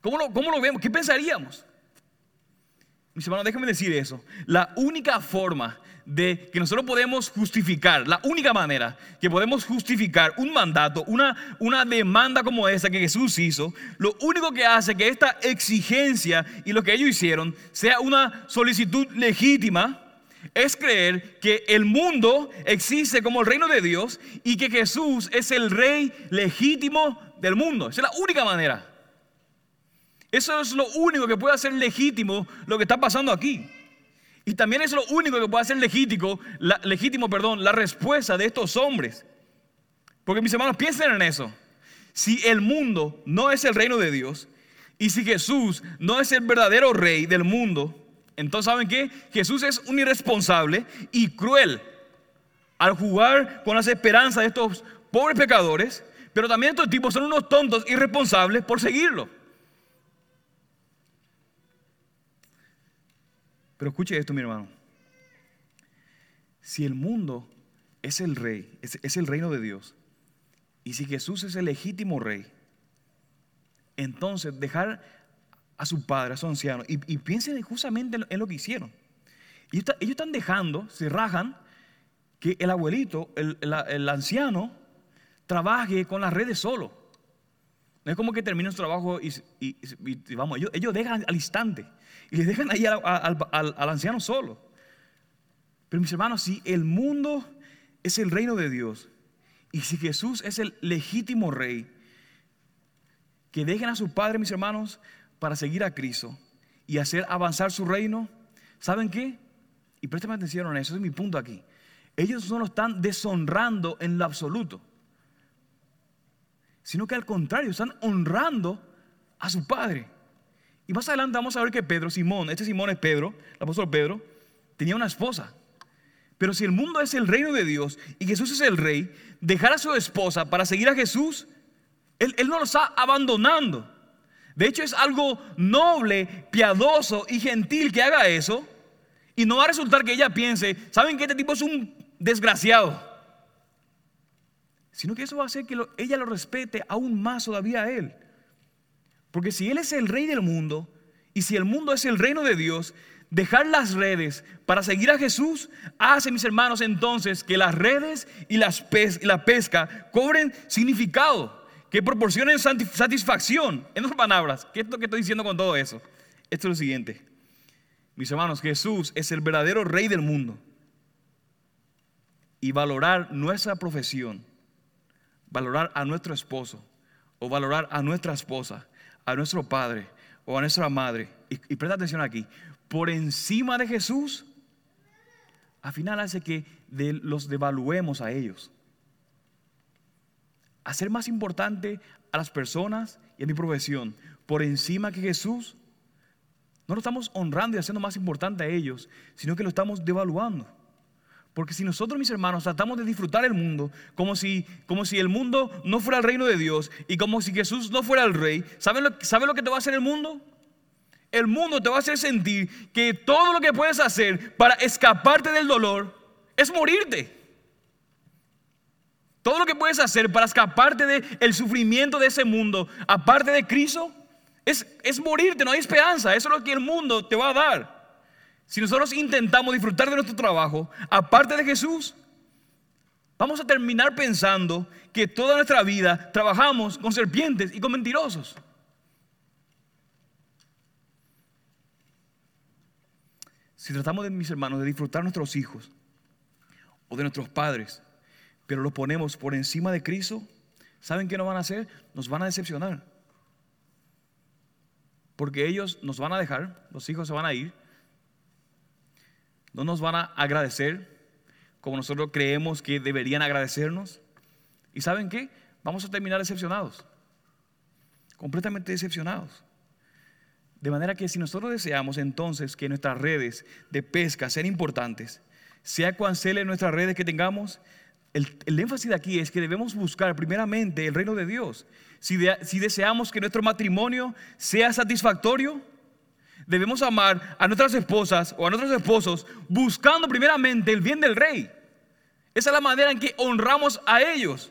¿Cómo lo, cómo lo vemos? ¿Qué pensaríamos? Mis hermanos, déjenme decir eso. La única forma de que nosotros podemos justificar, la única manera que podemos justificar un mandato, una, una demanda como esa que Jesús hizo, lo único que hace que esta exigencia y lo que ellos hicieron sea una solicitud legítima, es creer que el mundo existe como el reino de Dios y que Jesús es el rey legítimo del mundo. Esa es la única manera. Eso es lo único que puede hacer legítimo lo que está pasando aquí. Y también es lo único que puede hacer legítimo, la, legítimo, perdón, la respuesta de estos hombres. Porque mis hermanos, piensen en eso. si el mundo no es el reino de Dios y si Jesús no es el verdadero rey del mundo, entonces ¿saben qué? Jesús es un irresponsable y cruel al jugar con las esperanzas de estos pobres pecadores, pero también estos tipos son unos tontos irresponsables por seguirlo. Pero escuche esto, mi hermano. Si el mundo es el rey, es, el reino de Dios, y si Jesús es el legítimo rey, entonces dejar a su padre, a su anciano, y, piensen justamente en lo, que hicieron. Y ellos están dejando, se rajan, que el abuelito, el, anciano, trabaje con las redes solo. No es como que termina su trabajo y, vamos, ellos, dejan al instante y le dejan ahí al, anciano solo. Pero mis hermanos, si el mundo es el reino de Dios y si Jesús es el legítimo rey, que dejen a su padre, mis hermanos, para seguir a Cristo y hacer avanzar su reino, ¿saben qué? Y préstame atención a eso, es mi punto aquí. Ellos no lo están deshonrando en lo absoluto, sino que al contrario, están honrando a su padre. Y más adelante vamos a ver que Pedro, Simón, este Simón es Pedro, el apóstol Pedro, tenía una esposa. Pero si el mundo es el reino de Dios y Jesús es el rey, dejar a su esposa para seguir a Jesús, él, no lo está abandonando. De hecho, es algo noble, piadoso y gentil que haga eso. Y no va a resultar que ella piense, ¿saben que este tipo es un desgraciado? Sino que eso va a hacer que ella lo respete aún más todavía a él. Porque si él es el rey del mundo y si el mundo es el reino de Dios, dejar las redes para seguir a Jesús hace, mis hermanos, entonces que las redes y, las la pesca cobren significado, que proporcionen satisfacción. En otras palabras, ¿qué es lo que estoy diciendo con todo eso? Esto es lo siguiente. Mis hermanos, Jesús es el verdadero rey del mundo. Y valorar nuestra profesión, valorar a nuestro esposo, o valorar a nuestra esposa, a nuestro padre o a nuestra madre, y, presta atención aquí, por encima de Jesús, al final hace que los devaluemos a ellos. Hacer más importante a las personas y a mi profesión por encima que Jesús, no lo estamos honrando y haciendo más importante a ellos, sino que lo estamos devaluando. Porque si nosotros, mis hermanos, tratamos de disfrutar el mundo como si, como si el mundo no fuera el reino de Dios y como si Jesús no fuera el rey, ¿saben lo, ¿sabe lo que te va a hacer el mundo? El mundo te va a hacer sentir que todo lo que puedes hacer para escaparte del dolor es morirte. Todo lo que puedes hacer para escaparte del sufrimiento de ese mundo, aparte de Cristo, es, es morirte, no hay esperanza. Eso es lo que el mundo te va a dar. Si nosotros intentamos disfrutar de nuestro trabajo, aparte de Jesús, vamos a terminar pensando que toda nuestra vida trabajamos con serpientes y con mentirosos. Si tratamos de mis hermanos de disfrutar nuestros hijos o de nuestros padres, pero los ponemos por encima de Cristo, ¿saben qué nos van a hacer? Nos van a decepcionar. Porque ellos nos van a dejar, los hijos se van a ir, no nos van a agradecer como nosotros creemos que deberían agradecernos. ¿Y saben qué? Vamos a terminar decepcionados, completamente decepcionados. De manera que si nosotros deseamos entonces que nuestras redes de pesca sean importantes, sea cual sea nuestras redes que tengamos, el, énfasis de aquí es que debemos buscar primeramente el reino de Dios. Si deseamos que nuestro matrimonio sea satisfactorio, debemos amar a nuestras esposas o a nuestros esposos buscando primeramente el bien del rey. Esa es la manera en que honramos a ellos.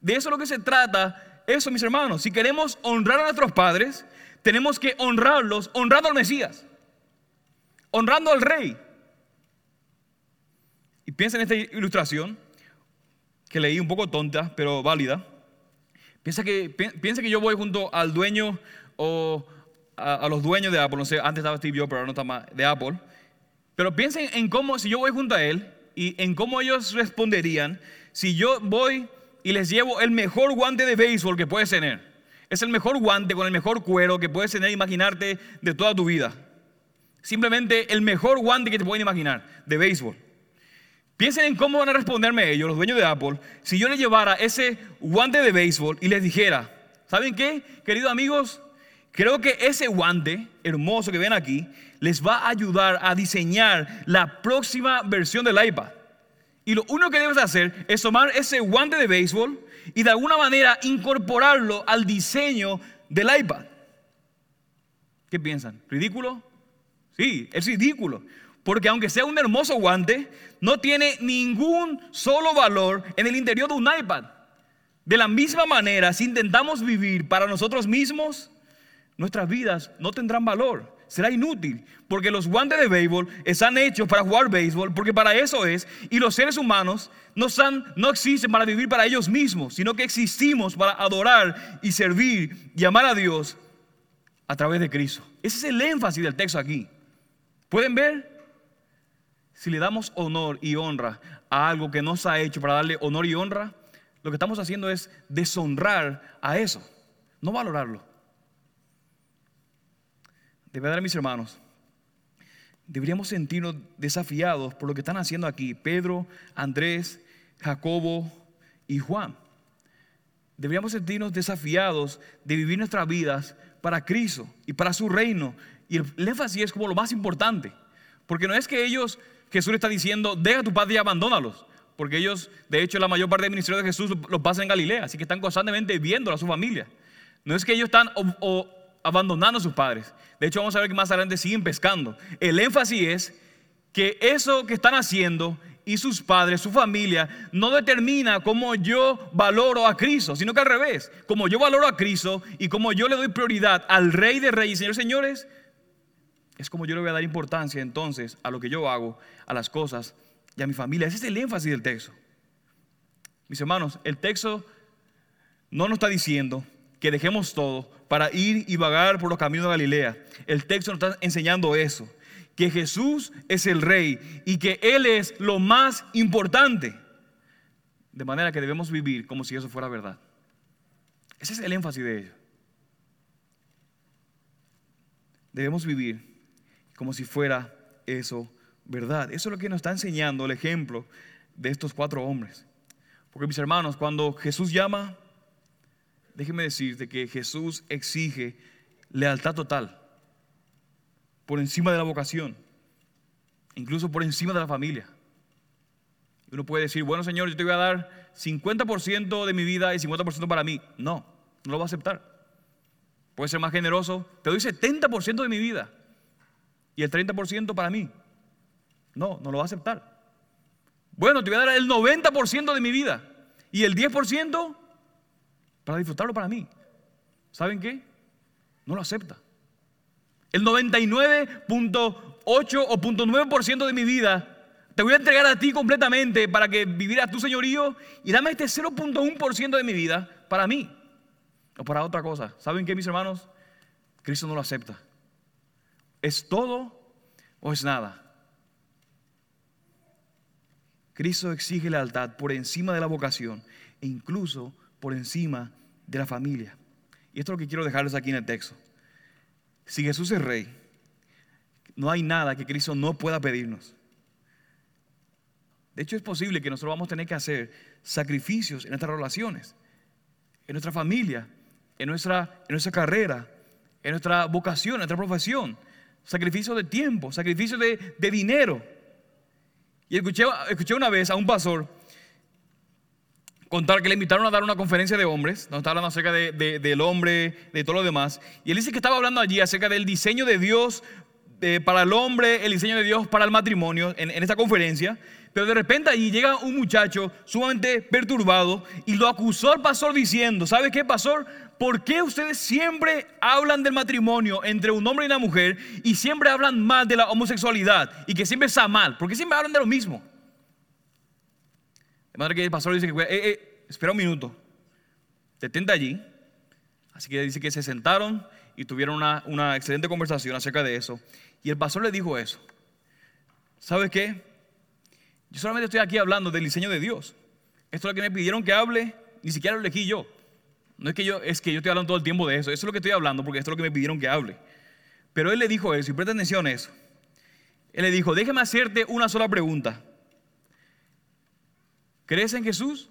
De eso es lo que se trata, eso mis hermanos. Si queremos honrar a nuestros padres, tenemos que honrarlos honrando al Mesías, honrando al rey. Y piensa en esta ilustración que leí un poco tonta, pero válida. Piensa que, piensa que yo voy junto al dueño o a, los dueños de Apple, no sé, antes estaba Steve Jobs, pero ahora no está más, de Apple. Pero piensen en cómo, si yo voy junto a él y en cómo ellos responderían si yo voy y les llevo el mejor guante de béisbol que puedes tener. Es el mejor guante con el mejor cuero que puedes tener, imaginarte de toda tu vida. Simplemente el mejor guante que te pueden imaginar de béisbol. Piensen en cómo van a responderme ellos, los dueños de Apple, si yo les llevara ese guante de béisbol y les dijera, ¿saben qué, queridos amigos? Creo que ese guante hermoso que ven aquí les va a ayudar a diseñar la próxima versión del iPad. Y lo único que debes hacer es tomar ese guante de béisbol y de alguna manera incorporarlo al diseño del iPad. ¿Qué piensan? ¿Ridículo? Sí, es ridículo. Porque aunque sea un hermoso guante, no tiene ningún solo valor en el interior de un iPad. De la misma manera, si intentamos vivir para nosotros mismos, nuestras vidas no tendrán valor. Será inútil, porque los guantes de béisbol están hechos para jugar béisbol, porque para eso es, y los seres humanos no, no existen para vivir para ellos mismos, sino que existimos para adorar y servir y amar a Dios a través de Cristo. Ese es el énfasis del texto aquí. ¿Pueden ver? Si le damos honor y honra a algo que no se ha hecho para darle honor y honra, lo que estamos haciendo es deshonrar a eso, no valorarlo. De verdad, mis hermanos, deberíamos sentirnos desafiados por lo que están haciendo aquí Pedro, Andrés, Jacobo y Juan. Deberíamos sentirnos desafiados de vivir nuestras vidas para Cristo y para su reino. Y el énfasis es como lo más importante. Porque no es que ellos, Jesús está diciendo, deja tu padre y abandónalos. Porque ellos, de hecho, la mayor parte del ministerio de Jesús los pasa en Galilea. Así que están constantemente viendo a su familia. No es que ellos están abandonando a sus padres. De hecho, vamos a ver que más adelante siguen pescando. El énfasis es que eso que están haciendo y sus padres, su familia, no determina cómo yo valoro a Cristo, sino que al revés, como yo valoro a Cristo y como yo le doy prioridad al Rey de Reyes, señores, señores, es como yo le voy a dar importancia entonces a lo que yo hago, a las cosas y a mi familia. Ese es el énfasis del texto. Mis hermanos, el texto no nos está diciendo que dejemos todo para ir y vagar por los caminos de Galilea. El texto nos está enseñando eso, que Jesús es el rey y que Él es lo más importante. De manera que debemos vivir como si eso fuera verdad. Ese es el énfasis de ello. Debemos vivir como si fuera eso verdad. Eso es lo que nos está enseñando el ejemplo de estos cuatro hombres. Porque mis hermanos, cuando Jesús llama, déjenme decirte que Jesús exige lealtad total por encima de la vocación, incluso por encima de la familia. Uno puede decir, bueno Señor, yo te voy a dar 50% de mi vida y 50% para mí. No, no lo va a aceptar. Puede ser más generoso, te doy 70% de mi vida y el 30% para mí. No, no lo va a aceptar. Bueno, te voy a dar el 90% de mi vida y el 10% para disfrutarlo para mí. ¿Saben qué? No lo acepta. El 99.8 o 9% de mi vida te voy a entregar a ti completamente para que vivieras tu señorío y dame este 0.1% de mi vida para mí o para otra cosa. ¿Saben qué, mis hermanos? Cristo no lo acepta. ¿Es todo o es nada? Cristo exige lealtad por encima de la vocación e incluso por encima de la familia. Y esto es lo que quiero dejarles aquí en el texto. Si Jesús es rey, no hay nada que Cristo no pueda pedirnos. De hecho, es posible que nosotros vamos a tener que hacer sacrificios en nuestras relaciones, en nuestra familia, en nuestra, en nuestra carrera, en nuestra vocación, en nuestra profesión sacrificio de tiempo, sacrificio de, dinero. Y escuché, escuché, una vez a un pastor contar que le invitaron a dar una conferencia de hombres, donde estaba hablando acerca del hombre, de todo lo demás. Y él dice que estaba hablando allí acerca del diseño de Dios eh, para el hombre, el diseño de Dios para el matrimonio, en, en esta conferencia. Pero de repente allí llega un muchacho sumamente perturbado y lo acusó al pastor diciendo, ¿sabe qué, pastor? ¿por qué ustedes siempre hablan del matrimonio entre un hombre y una mujer y siempre hablan mal de la homosexualidad y que siempre está mal? ¿Por qué siempre hablan de lo mismo? De manera que el pastor dice que, eh, eh, espera un minuto, detente allí. Así que dice que se sentaron y tuvieron una, una excelente conversación acerca de eso. Y el pastor le dijo eso. ¿Sabes qué? Yo solamente estoy aquí hablando del diseño de Dios. Esto es lo que me pidieron que hable, ni siquiera lo elegí yo. No es que yo, es que yo estoy hablando todo el tiempo de eso. Eso es lo que estoy hablando porque esto es lo que me pidieron que hable. Pero él le dijo eso y presta atención a eso. Él le dijo, déjame hacerte una sola pregunta. ¿Crees en Jesús?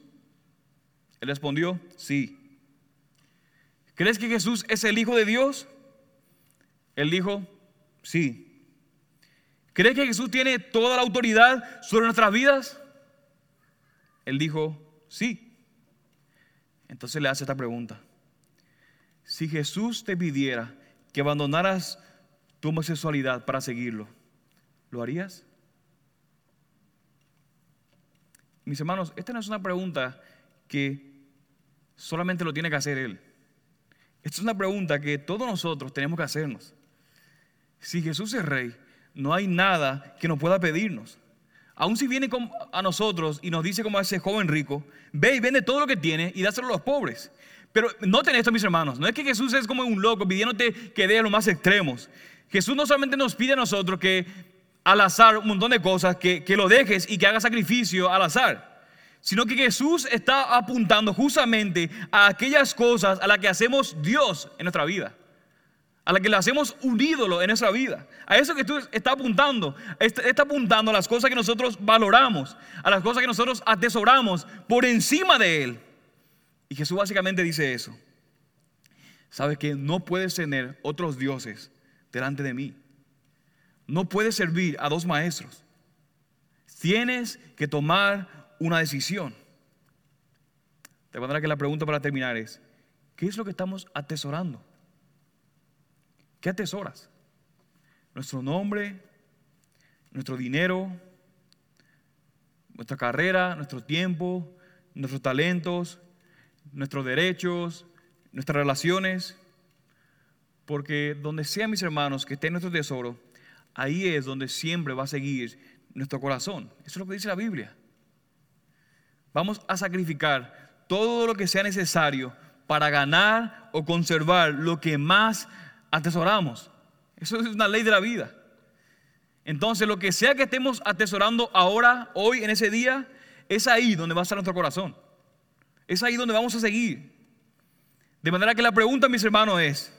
Él respondió, sí. ¿Crees que Jesús es el Hijo de Dios? Él dijo, sí. ¿Crees que Jesús tiene toda la autoridad sobre nuestras vidas? Él dijo, sí. Entonces le hace esta pregunta. Si Jesús te pidiera que abandonaras tu homosexualidad para seguirlo, ¿lo harías? Mis hermanos, esta no es una pregunta que solamente lo tiene que hacer Él. Esta es una pregunta que todos nosotros tenemos que hacernos. Si Jesús es rey, no hay nada que nos pueda pedirnos. Aun si viene a nosotros y nos dice como ese joven rico, ve y vende todo lo que tiene y dáselo a los pobres. Pero noten esto, mis hermanos, no es que Jesús es como un loco pidiéndote que dé a los más extremos. Jesús no solamente nos pide a nosotros que al azar un montón de cosas, que, que lo dejes y que hagas sacrificio al azar, sino que Jesús está apuntando justamente a aquellas cosas a las que hacemos Dios en nuestra vida a la que le hacemos un ídolo en nuestra vida. A eso que tú estás apuntando. Está, está, apuntando a las cosas que nosotros valoramos, a las cosas que nosotros atesoramos por encima de Él. Y Jesús básicamente dice eso. Sabes que no puedes tener otros dioses delante de mí. No puedes servir a dos maestros. Tienes que tomar una decisión. De manera que la pregunta para terminar es, ¿qué es lo que estamos atesorando? ¿Qué atesoras? Nuestro nombre, nuestro dinero, nuestra carrera, nuestro tiempo, nuestros talentos, nuestros derechos, nuestras relaciones. Porque donde sea, mis hermanos, que esté nuestro tesoro, ahí es donde siempre va a seguir nuestro corazón. Eso es lo que dice la Biblia. Vamos a sacrificar todo lo que sea necesario para ganar o conservar lo que más atesoramos. Eso es una ley de la vida. Entonces, lo que sea que estemos atesorando ahora, hoy, en ese día, es ahí donde va a estar nuestro corazón. Es ahí donde vamos a seguir. De manera que la pregunta, mis hermanos, es,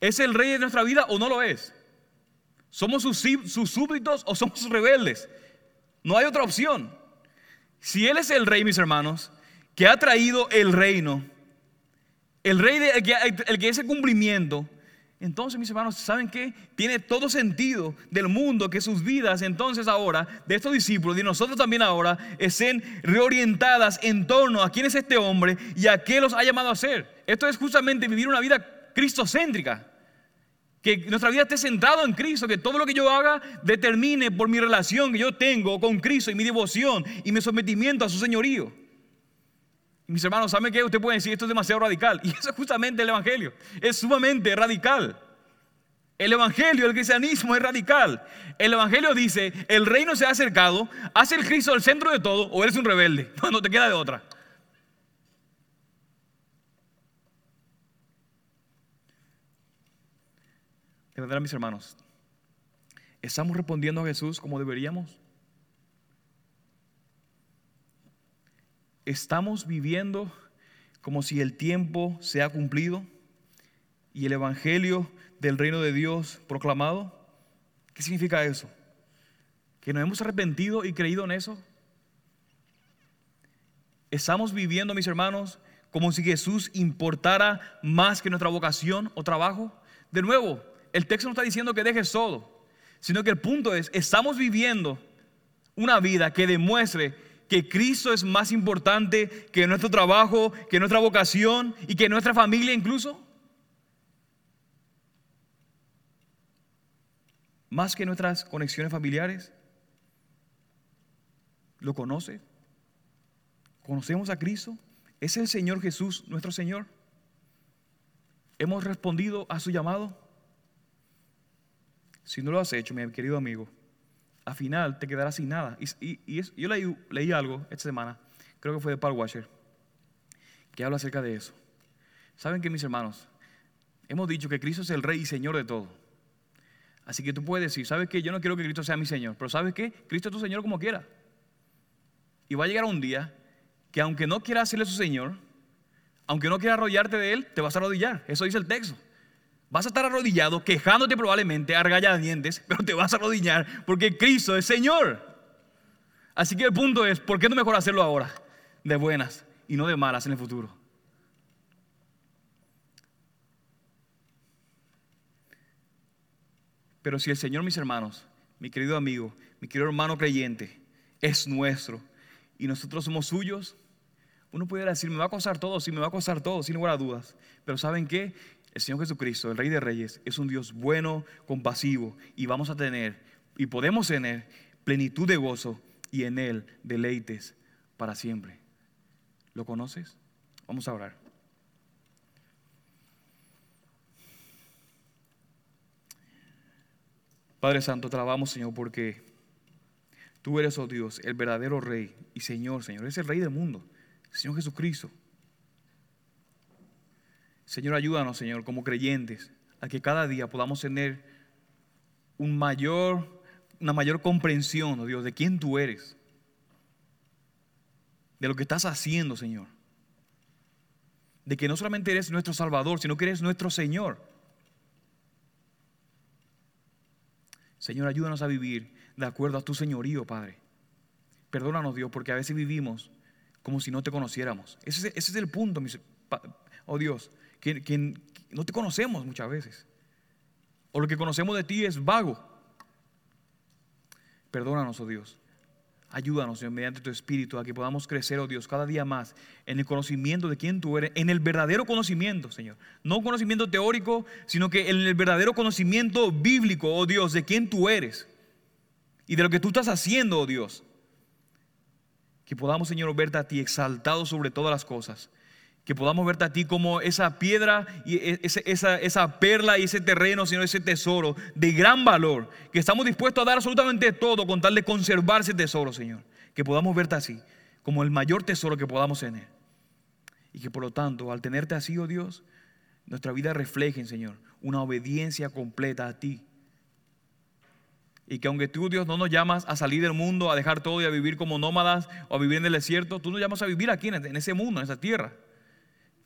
¿es el rey de nuestra vida o no lo es? ¿Somos sus, súbditos o somos sus rebeldes? No hay otra opción. Si Él es el rey, mis hermanos, que ha traído el reino, el rey, el, que, el cumplimiento, entonces, mis hermanos, ¿saben qué? Tiene todo sentido del mundo que sus vidas entonces ahora, de estos discípulos de nosotros también ahora, estén reorientadas en torno a quién es este hombre y a qué los ha llamado a hacer. Esto es justamente vivir una vida cristocéntrica. Que nuestra vida esté centrada en Cristo, que todo lo que yo haga determine por mi relación que yo tengo con Cristo y mi devoción y mi sometimiento a su señorío. Mis hermanos, ¿saben qué? Usted puede decir esto es demasiado radical. Y eso es justamente el Evangelio. Es sumamente radical. El Evangelio, el cristianismo es radical. El Evangelio dice, el reino se ha acercado, hace el Cristo el centro de todo o eres un rebelde. No, no te queda de otra. De verdad, mis hermanos, ¿estamos respondiendo a Jesús como deberíamos? ¿Estamos viviendo como si el tiempo se ha cumplido y el Evangelio del reino de Dios proclamado? ¿Qué significa eso? ¿Que nos hemos arrepentido y creído en eso? ¿Estamos viviendo, mis hermanos, como si Jesús importara más que nuestra vocación o trabajo? De nuevo, el texto no está diciendo que dejes todo, sino que el punto es, estamos viviendo una vida que demuestre que Cristo es más importante que nuestro trabajo, que nuestra vocación y que nuestra familia incluso? Más que nuestras conexiones familiares. ¿Lo conoce? ¿Conocemos a Cristo? ¿Es el Señor Jesús nuestro Señor? ¿Hemos respondido a su llamado? Si no lo has hecho, mi querido amigo, al final te quedarás sin nada. Y, yo leí, algo esta semana, creo que fue de Paul Washer, que habla acerca de eso. ¿Saben que mis hermanos? Hemos dicho que Cristo es el Rey y Señor de todo. Así que tú puedes decir, ¿sabes qué? Yo no quiero que Cristo sea mi Señor, pero ¿sabes qué? Cristo es tu Señor como quiera. Y va a llegar un día que aunque no quieras serle su Señor, aunque no quieras arrollarte de Él, te vas a arrodillar. Eso dice el texto. Vas a estar arrodillado, quejándote probablemente, dientes, pero te vas a arrodillar porque Cristo es Señor. Así que el punto es, ¿por qué no mejor hacerlo ahora? De buenas y no de malas en el futuro. Pero si el Señor, mis hermanos, mi querido amigo, mi querido hermano creyente, es nuestro y nosotros somos suyos, uno pudiera decir, me va a costar todo, sí, me va a costar todo, sin lugar a dudas. Pero ¿saben qué? El Señor Jesucristo, el Rey de Reyes, es un Dios bueno, compasivo y vamos a tener y podemos tener plenitud de gozo y en Él deleites para siempre. ¿Lo conoces? Vamos a orar. Padre Santo, te alabamos, Señor, porque tú eres, oh Dios, el verdadero Rey y Señor, Señor. Eres el Rey del mundo, Señor Jesucristo. Señor, ayúdanos, Señor, como creyentes, a que cada día podamos tener una mayor comprensión, oh Dios, de quién tú eres, de lo que estás haciendo, Señor. De que no solamente eres nuestro Salvador, sino que eres nuestro Señor. Señor, ayúdanos a vivir de acuerdo a tu señorío, Padre. Perdónanos, Dios, porque a veces vivimos como si no te conociéramos. Ese, es el punto, oh Dios, que, no te conocemos muchas veces. O lo que conocemos de ti es vago. Perdónanos, oh Dios. Ayúdanos, Señor, mediante tu Espíritu, a que podamos crecer, oh Dios, cada día más en el conocimiento de quién tú eres, en el verdadero conocimiento, Señor. No un conocimiento teórico, sino que en el verdadero conocimiento bíblico, oh Dios, de quién tú eres y de lo que tú estás haciendo, oh Dios. Que podamos, Señor, verte a ti exaltado sobre todas las cosas que podamos verte a ti como esa piedra y e, esa, esa, perla y ese terreno, sino ese tesoro de gran valor, que estamos dispuestos a dar absolutamente todo con tal de conservar ese tesoro, Señor. Que podamos verte así, como el mayor tesoro que podamos tener. Y que por lo tanto, al tenerte así, oh Dios, nuestra vida refleje, Señor, una obediencia completa a ti. Y que aunque tú, Dios, no nos llamas a salir del mundo, a dejar todo y a vivir como nómadas o a vivir en el desierto, tú nos llamas a vivir aquí, en ese mundo, en esa tierra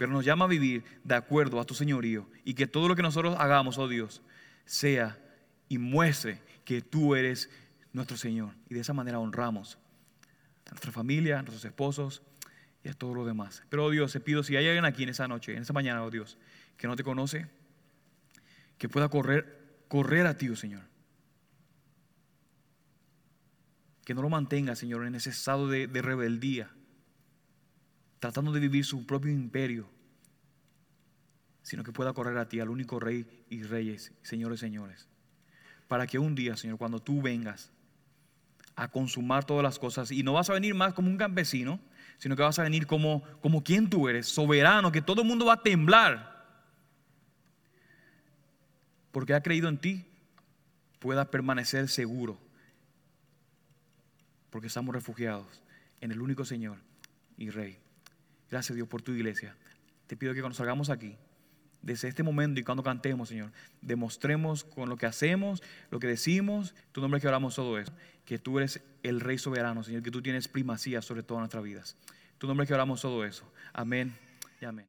pero nos llama a vivir de acuerdo a tu señorío y que todo lo que nosotros hagamos, oh Dios, sea y muestre que tú eres nuestro Señor. Y de esa manera honramos a nuestra familia, a nuestros esposos y a todo lo demás. Pero, oh Dios, te pido si hay alguien aquí en esa noche, en esa mañana, oh Dios, que no te conoce, que pueda correr, correr a ti, oh Señor. Que no lo mantenga, Señor, en ese estado de, de rebeldía tratando de vivir su propio imperio, sino que pueda correr a ti, al único rey y reyes, señores y señores, para que un día, Señor, cuando tú vengas a consumar todas las cosas, y no vas a venir más como un campesino, sino que vas a venir como, como quien tú eres, soberano, que todo el mundo va a temblar, porque ha creído en ti, pueda permanecer seguro, porque estamos refugiados en el único Señor y Rey. Gracias Dios por tu iglesia. Te pido que cuando salgamos aquí, desde este momento y cuando cantemos, Señor, demostremos con lo que hacemos, lo que decimos, tu nombre que oramos todo eso, que tú eres el Rey soberano, Señor, que tú tienes primacía sobre todas nuestras vidas. Tu nombre que oramos todo eso. Amén y amén.